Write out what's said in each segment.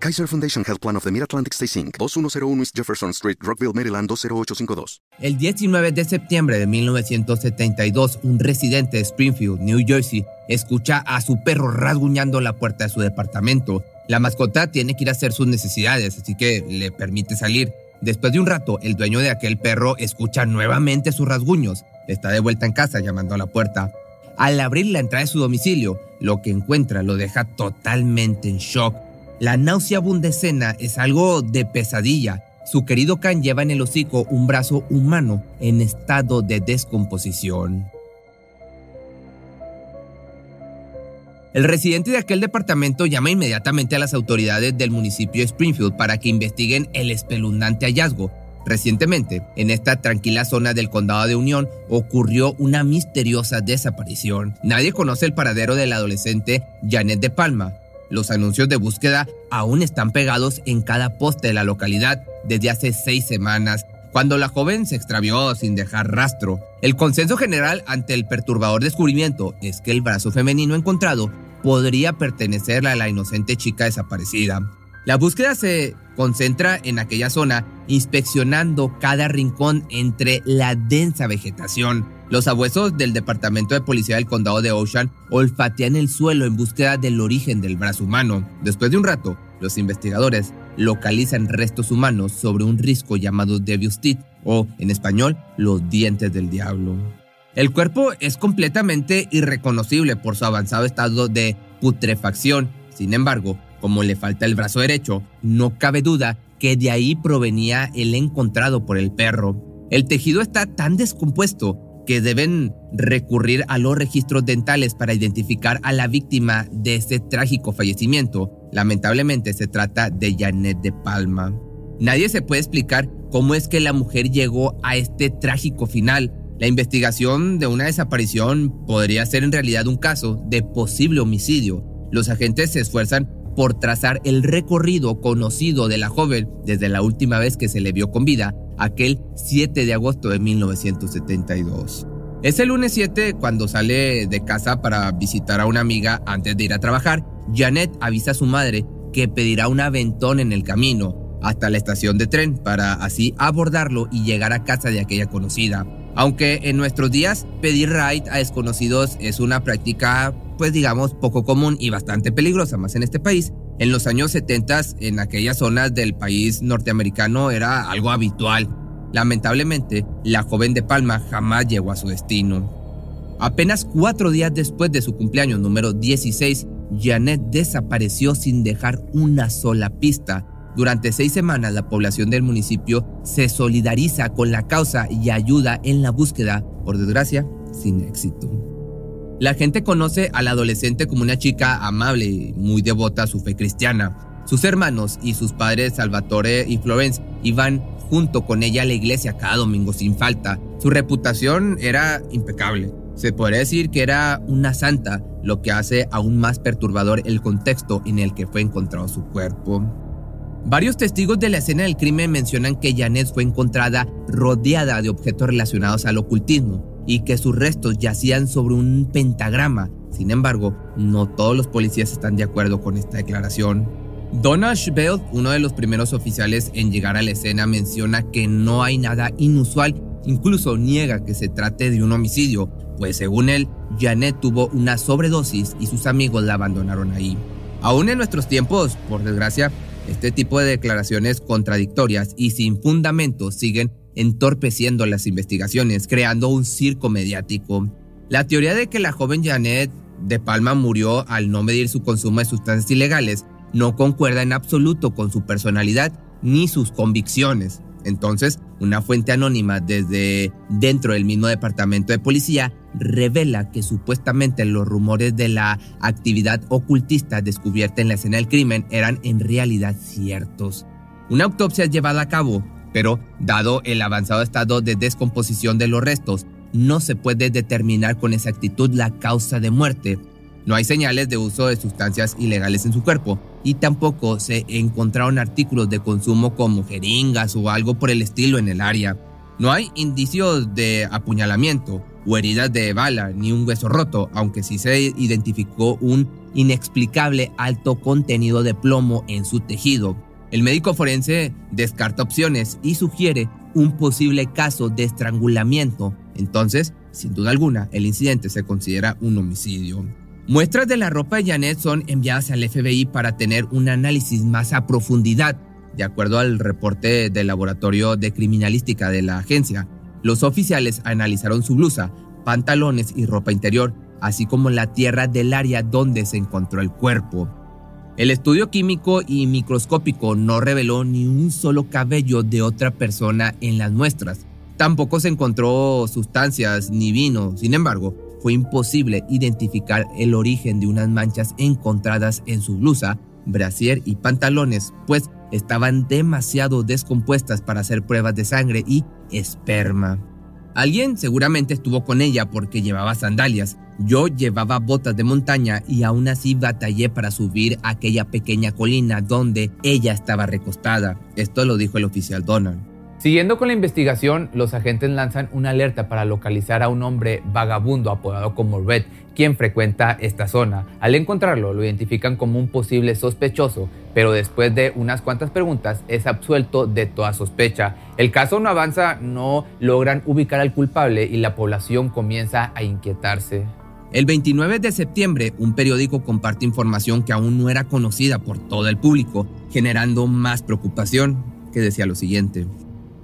Kaiser Foundation Health Plan of the Mid-Atlantic Stay Inc., 2101 East Jefferson Street, Rockville, Maryland 20852. El 19 de septiembre de 1972, un residente de Springfield, New Jersey, escucha a su perro rasguñando la puerta de su departamento. La mascota tiene que ir a hacer sus necesidades, así que le permite salir. Después de un rato, el dueño de aquel perro escucha nuevamente sus rasguños. Está de vuelta en casa llamando a la puerta. Al abrir la entrada de su domicilio, lo que encuentra lo deja totalmente en shock. La nauseabunda escena es algo de pesadilla. Su querido Can lleva en el hocico un brazo humano en estado de descomposición. El residente de aquel departamento llama inmediatamente a las autoridades del municipio de Springfield para que investiguen el espeluznante hallazgo. Recientemente, en esta tranquila zona del condado de Unión, ocurrió una misteriosa desaparición. Nadie conoce el paradero del adolescente Janet de Palma. Los anuncios de búsqueda aún están pegados en cada poste de la localidad desde hace seis semanas, cuando la joven se extravió sin dejar rastro. El consenso general ante el perturbador descubrimiento es que el brazo femenino encontrado podría pertenecer a la inocente chica desaparecida. La búsqueda se concentra en aquella zona, inspeccionando cada rincón entre la densa vegetación. Los abuesos del Departamento de Policía del Condado de Ocean olfatean el suelo en búsqueda del origen del brazo humano. Después de un rato, los investigadores localizan restos humanos sobre un risco llamado Devil's Teeth, o en español, los dientes del diablo. El cuerpo es completamente irreconocible por su avanzado estado de putrefacción. Sin embargo, como le falta el brazo derecho, no cabe duda que de ahí provenía el encontrado por el perro. El tejido está tan descompuesto que deben recurrir a los registros dentales para identificar a la víctima de este trágico fallecimiento. Lamentablemente se trata de Janet de Palma. Nadie se puede explicar cómo es que la mujer llegó a este trágico final. La investigación de una desaparición podría ser en realidad un caso de posible homicidio. Los agentes se esfuerzan por trazar el recorrido conocido de la joven desde la última vez que se le vio con vida, aquel 7 de agosto de 1972. Es el lunes 7 cuando sale de casa para visitar a una amiga antes de ir a trabajar. Janet avisa a su madre que pedirá un aventón en el camino hasta la estación de tren para así abordarlo y llegar a casa de aquella conocida. Aunque en nuestros días pedir ride a desconocidos es una práctica pues digamos poco común y bastante peligrosa más en este país, en los años 70 en aquellas zonas del país norteamericano era algo habitual. Lamentablemente, la joven de Palma jamás llegó a su destino. Apenas cuatro días después de su cumpleaños número 16, Janet desapareció sin dejar una sola pista. Durante seis semanas la población del municipio se solidariza con la causa y ayuda en la búsqueda, por desgracia, sin éxito. La gente conoce a la adolescente como una chica amable y muy devota a su fe cristiana. Sus hermanos y sus padres Salvatore y Florence iban junto con ella a la iglesia cada domingo sin falta. Su reputación era impecable. Se podría decir que era una santa, lo que hace aún más perturbador el contexto en el que fue encontrado su cuerpo. Varios testigos de la escena del crimen mencionan que Janet fue encontrada rodeada de objetos relacionados al ocultismo y que sus restos yacían sobre un pentagrama. Sin embargo, no todos los policías están de acuerdo con esta declaración. Donald Schbelt, uno de los primeros oficiales en llegar a la escena, menciona que no hay nada inusual, incluso niega que se trate de un homicidio, pues según él, Janet tuvo una sobredosis y sus amigos la abandonaron ahí. Aún en nuestros tiempos, por desgracia, este tipo de declaraciones contradictorias y sin fundamento siguen entorpeciendo las investigaciones, creando un circo mediático. La teoría de que la joven Janet de Palma murió al no medir su consumo de sustancias ilegales no concuerda en absoluto con su personalidad ni sus convicciones. Entonces, una fuente anónima desde dentro del mismo departamento de policía revela que supuestamente los rumores de la actividad ocultista descubierta en la escena del crimen eran en realidad ciertos. Una autopsia es llevada a cabo, pero dado el avanzado estado de descomposición de los restos, no se puede determinar con exactitud la causa de muerte. No hay señales de uso de sustancias ilegales en su cuerpo y tampoco se encontraron artículos de consumo como jeringas o algo por el estilo en el área. No hay indicios de apuñalamiento o heridas de bala ni un hueso roto, aunque sí se identificó un inexplicable alto contenido de plomo en su tejido. El médico forense descarta opciones y sugiere un posible caso de estrangulamiento. Entonces, sin duda alguna, el incidente se considera un homicidio. Muestras de la ropa de Janet son enviadas al FBI para tener un análisis más a profundidad. De acuerdo al reporte del laboratorio de criminalística de la agencia, los oficiales analizaron su blusa, pantalones y ropa interior, así como la tierra del área donde se encontró el cuerpo. El estudio químico y microscópico no reveló ni un solo cabello de otra persona en las muestras. Tampoco se encontró sustancias ni vino. Sin embargo, fue imposible identificar el origen de unas manchas encontradas en su blusa, brasier y pantalones, pues estaban demasiado descompuestas para hacer pruebas de sangre y esperma. Alguien seguramente estuvo con ella porque llevaba sandalias. Yo llevaba botas de montaña y aún así batallé para subir aquella pequeña colina donde ella estaba recostada. Esto lo dijo el oficial Donald. Siguiendo con la investigación, los agentes lanzan una alerta para localizar a un hombre vagabundo apodado como Red, quien frecuenta esta zona. Al encontrarlo, lo identifican como un posible sospechoso, pero después de unas cuantas preguntas es absuelto de toda sospecha. El caso no avanza, no logran ubicar al culpable y la población comienza a inquietarse. El 29 de septiembre, un periódico comparte información que aún no era conocida por todo el público, generando más preocupación, que decía lo siguiente.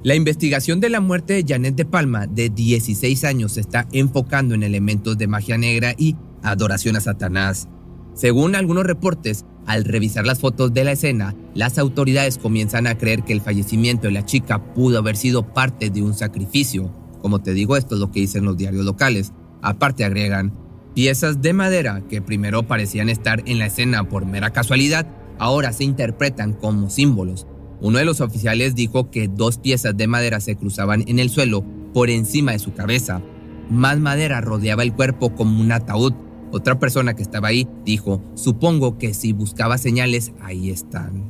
La investigación de la muerte de Janet de Palma, de 16 años, se está enfocando en elementos de magia negra y adoración a Satanás. Según algunos reportes, al revisar las fotos de la escena, las autoridades comienzan a creer que el fallecimiento de la chica pudo haber sido parte de un sacrificio. Como te digo, esto es lo que dicen los diarios locales. Aparte agregan, piezas de madera que primero parecían estar en la escena por mera casualidad, ahora se interpretan como símbolos uno de los oficiales dijo que dos piezas de madera se cruzaban en el suelo por encima de su cabeza. Más madera rodeaba el cuerpo como un ataúd. Otra persona que estaba ahí dijo, supongo que si buscaba señales, ahí están.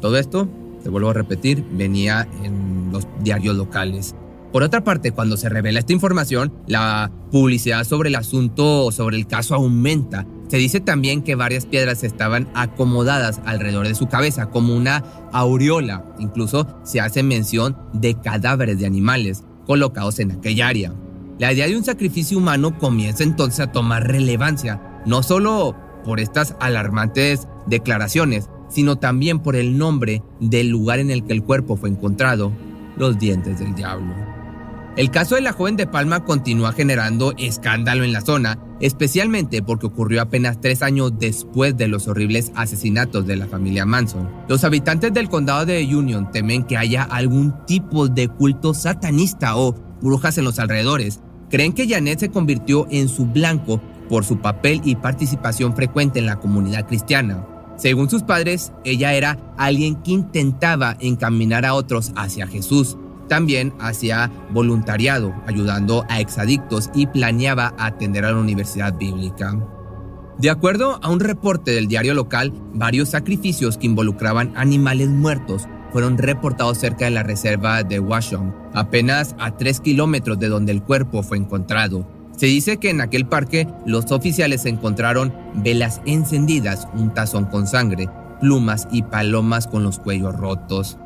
Todo esto, te vuelvo a repetir, venía en los diarios locales. Por otra parte, cuando se revela esta información, la publicidad sobre el asunto, sobre el caso aumenta se dice también que varias piedras estaban acomodadas alrededor de su cabeza como una aureola. Incluso se hace mención de cadáveres de animales colocados en aquella área. La idea de un sacrificio humano comienza entonces a tomar relevancia, no solo por estas alarmantes declaraciones, sino también por el nombre del lugar en el que el cuerpo fue encontrado, los dientes del diablo. El caso de la joven de Palma continúa generando escándalo en la zona, especialmente porque ocurrió apenas tres años después de los horribles asesinatos de la familia Manson. Los habitantes del condado de Union temen que haya algún tipo de culto satanista o brujas en los alrededores. Creen que Janet se convirtió en su blanco por su papel y participación frecuente en la comunidad cristiana. Según sus padres, ella era alguien que intentaba encaminar a otros hacia Jesús también hacía voluntariado, ayudando a exadictos y planeaba atender a la universidad bíblica. De acuerdo a un reporte del diario local, varios sacrificios que involucraban animales muertos fueron reportados cerca de la reserva de Washington, apenas a 3 kilómetros de donde el cuerpo fue encontrado. Se dice que en aquel parque los oficiales encontraron velas encendidas, un tazón con sangre, plumas y palomas con los cuellos rotos.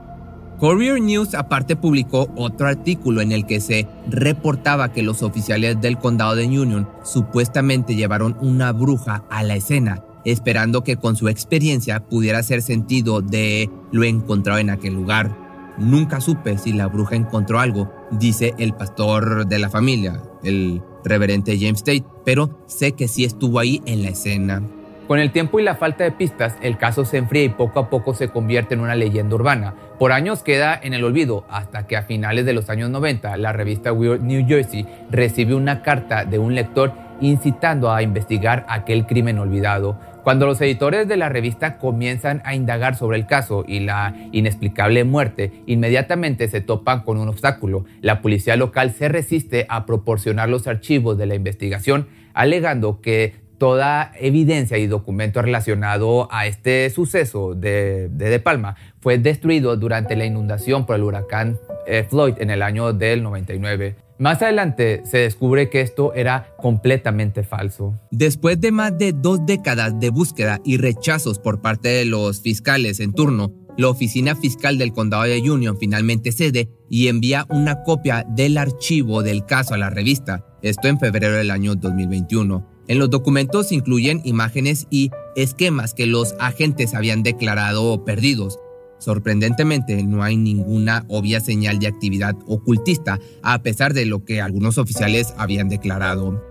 Courier News aparte publicó otro artículo en el que se reportaba que los oficiales del condado de Union supuestamente llevaron una bruja a la escena, esperando que con su experiencia pudiera hacer sentido de lo encontrado en aquel lugar. Nunca supe si la bruja encontró algo, dice el pastor de la familia, el reverente James Tate, pero sé que sí estuvo ahí en la escena. Con el tiempo y la falta de pistas, el caso se enfría y poco a poco se convierte en una leyenda urbana. Por años queda en el olvido, hasta que a finales de los años 90 la revista Weird New Jersey recibe una carta de un lector incitando a investigar aquel crimen olvidado. Cuando los editores de la revista comienzan a indagar sobre el caso y la inexplicable muerte, inmediatamente se topan con un obstáculo. La policía local se resiste a proporcionar los archivos de la investigación, alegando que toda evidencia y documento relacionado a este suceso de, de, Palma fue destruido durante la inundación por el huracán eh, Floyd en el año del 99. Más adelante se descubre que esto era completamente falso. Después de más de dos décadas de búsqueda y rechazos por parte de los fiscales en turno, la oficina fiscal del condado de Union finalmente cede y envía una copia del archivo del caso a la revista, esto en febrero del año 2021. En los documentos incluyen imágenes y esquemas que los agentes habían declarado perdidos, Sorprendentemente, no hay ninguna obvia señal de actividad ocultista, a pesar de lo que algunos oficiales habían declarado.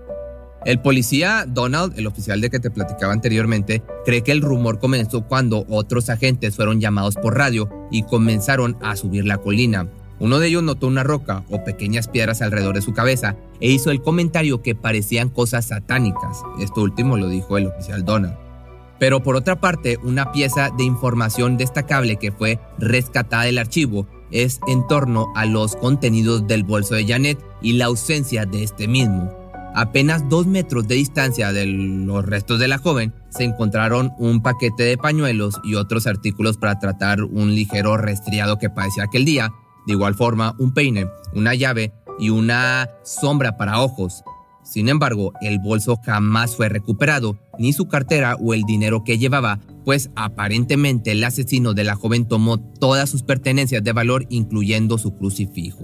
El policía Donald, el oficial de que te platicaba anteriormente, cree que el rumor comenzó cuando otros agentes fueron llamados por radio y comenzaron a subir la colina. Uno de ellos notó una roca o pequeñas piedras alrededor de su cabeza e hizo el comentario que parecían cosas satánicas. Esto último lo dijo el oficial Donald. Pero por otra parte, una pieza de información destacable que fue rescatada del archivo es en torno a los contenidos del bolso de Janet y la ausencia de este mismo. Apenas dos metros de distancia de los restos de la joven se encontraron un paquete de pañuelos y otros artículos para tratar un ligero resfriado que padecía aquel día. De igual forma, un peine, una llave y una sombra para ojos. Sin embargo, el bolso jamás fue recuperado, ni su cartera o el dinero que llevaba, pues aparentemente el asesino de la joven tomó todas sus pertenencias de valor, incluyendo su crucifijo.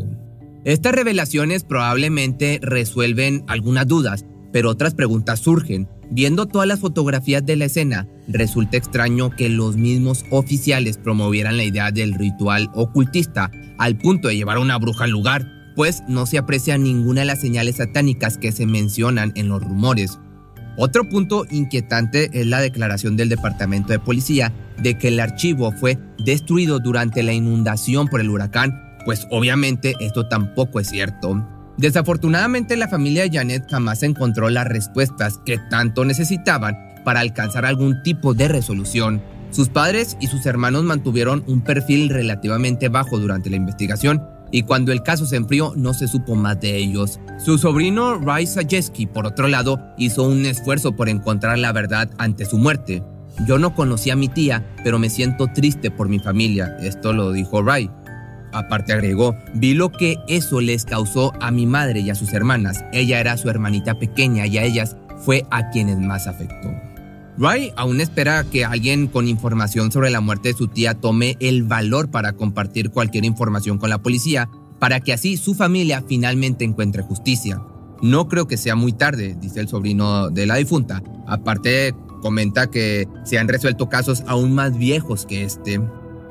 Estas revelaciones probablemente resuelven algunas dudas, pero otras preguntas surgen. Viendo todas las fotografías de la escena, resulta extraño que los mismos oficiales promovieran la idea del ritual ocultista al punto de llevar a una bruja al lugar pues no se aprecia ninguna de las señales satánicas que se mencionan en los rumores. Otro punto inquietante es la declaración del Departamento de Policía de que el archivo fue destruido durante la inundación por el huracán, pues obviamente esto tampoco es cierto. Desafortunadamente la familia de Janet jamás encontró las respuestas que tanto necesitaban para alcanzar algún tipo de resolución. Sus padres y sus hermanos mantuvieron un perfil relativamente bajo durante la investigación, y cuando el caso se enfrió no se supo más de ellos. Su sobrino Ray Sajeski, por otro lado, hizo un esfuerzo por encontrar la verdad ante su muerte. Yo no conocí a mi tía, pero me siento triste por mi familia, esto lo dijo Ray. Aparte agregó, vi lo que eso les causó a mi madre y a sus hermanas. Ella era su hermanita pequeña y a ellas fue a quienes más afectó. Ray aún espera que alguien con información sobre la muerte de su tía tome el valor para compartir cualquier información con la policía, para que así su familia finalmente encuentre justicia. No creo que sea muy tarde, dice el sobrino de la difunta. Aparte, comenta que se han resuelto casos aún más viejos que este.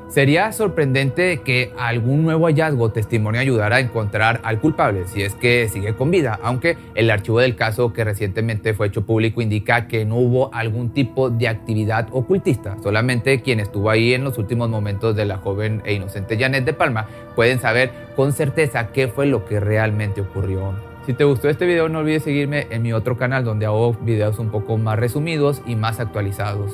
Sería sorprendente que algún nuevo hallazgo o testimonio ayudara a encontrar al culpable si es que sigue con vida, aunque el archivo del caso que recientemente fue hecho público indica que no hubo algún tipo de actividad ocultista. Solamente quien estuvo ahí en los últimos momentos de la joven e inocente Janet de Palma pueden saber con certeza qué fue lo que realmente ocurrió. Si te gustó este video no olvides seguirme en mi otro canal donde hago videos un poco más resumidos y más actualizados.